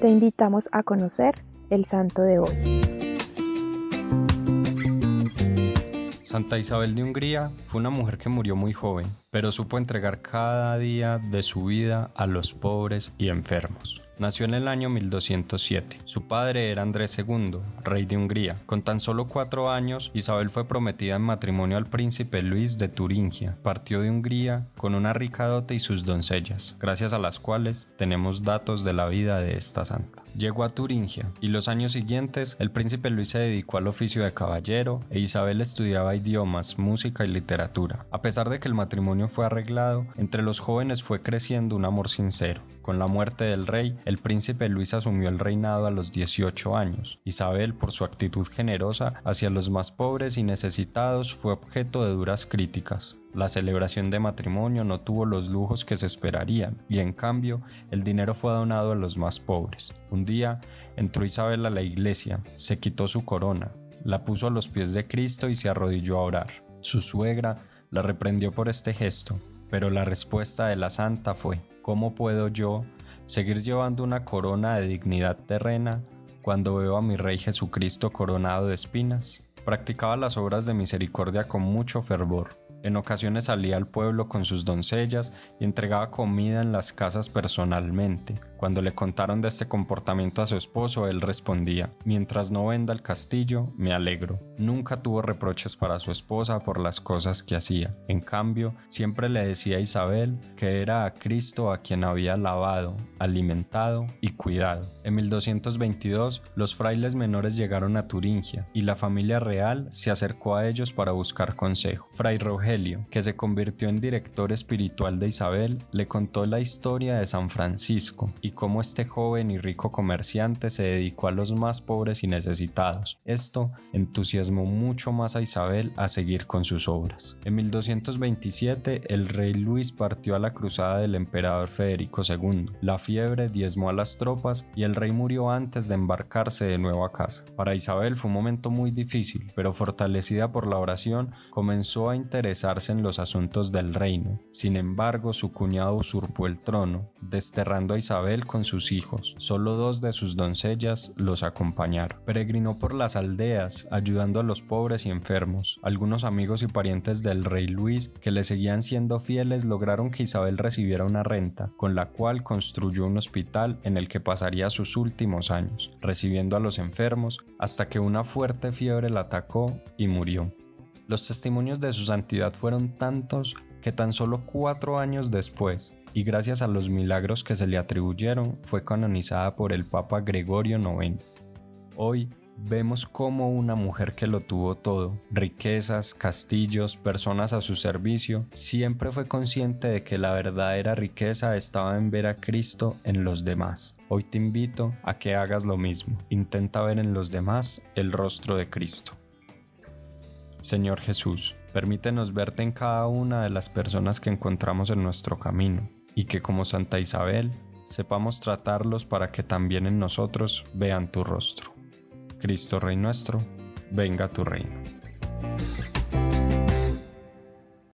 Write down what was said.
te invitamos a conocer el santo de hoy. Santa Isabel de Hungría fue una mujer que murió muy joven, pero supo entregar cada día de su vida a los pobres y enfermos. Nació en el año 1207. Su padre era Andrés II, rey de Hungría. Con tan solo cuatro años, Isabel fue prometida en matrimonio al príncipe Luis de Turingia. Partió de Hungría con una rica dote y sus doncellas, gracias a las cuales tenemos datos de la vida de esta santa. Llegó a Turingia y los años siguientes el príncipe Luis se dedicó al oficio de caballero e Isabel estudiaba idiomas, música y literatura. A pesar de que el matrimonio fue arreglado, entre los jóvenes fue creciendo un amor sincero. Con la muerte del rey, el príncipe Luis asumió el reinado a los 18 años. Isabel, por su actitud generosa hacia los más pobres y necesitados, fue objeto de duras críticas. La celebración de matrimonio no tuvo los lujos que se esperarían y en cambio el dinero fue donado a los más pobres. Un día entró Isabel a la iglesia, se quitó su corona, la puso a los pies de Cristo y se arrodilló a orar. Su suegra la reprendió por este gesto, pero la respuesta de la santa fue, ¿cómo puedo yo seguir llevando una corona de dignidad terrena cuando veo a mi Rey Jesucristo coronado de espinas? Practicaba las obras de misericordia con mucho fervor en ocasiones salía al pueblo con sus doncellas y entregaba comida en las casas personalmente. Cuando le contaron de este comportamiento a su esposo, él respondía, mientras no venda el castillo, me alegro. Nunca tuvo reproches para su esposa por las cosas que hacía. En cambio, siempre le decía a Isabel que era a Cristo a quien había lavado, alimentado y cuidado. En 1222, los frailes menores llegaron a Turingia y la familia real se acercó a ellos para buscar consejo. Fray Que se convirtió en director espiritual de Isabel, le contó la historia de San Francisco y cómo este joven y rico comerciante se dedicó a los más pobres y necesitados. Esto entusiasmó mucho más a Isabel a seguir con sus obras. En 1227 el rey Luis partió a la cruzada del emperador Federico II. La fiebre diezmó a las tropas y el rey murió antes de embarcarse de nuevo a casa. Para Isabel fue un momento muy difícil, pero fortalecida por la oración comenzó a en los asuntos del reino. Sin embargo, su cuñado usurpó el trono, desterrando a Isabel con sus hijos. Solo dos de sus doncellas los acompañaron. Peregrinó por las aldeas, ayudando a los pobres y enfermos. Algunos amigos y parientes del rey Luis, que le seguían siendo fieles, lograron que Isabel recibiera una renta, con la cual construyó un hospital en el que pasaría sus últimos años, recibiendo a los enfermos, hasta que una fuerte fiebre la atacó y murió. Los testimonios de su santidad fueron tantos que tan solo cuatro años después, y gracias a los milagros que se le atribuyeron fue canonizada por el Papa Gregorio IX. Hoy vemos cómo una mujer que lo tuvo todo, riquezas, castillos, personas a su servicio, siempre fue consciente de que la verdadera riqueza estaba en ver a Cristo en los demás. Hoy te invito a que hagas lo mismo, intenta ver en los demás el rostro de Cristo. Señor Jesús, permítenos verte en cada una de las personas que encontramos en nuestro camino y que como Santa Isabel sepamos tratarlos para que también en nosotros vean tu rostro. Cristo Rey nuestro, venga tu reino.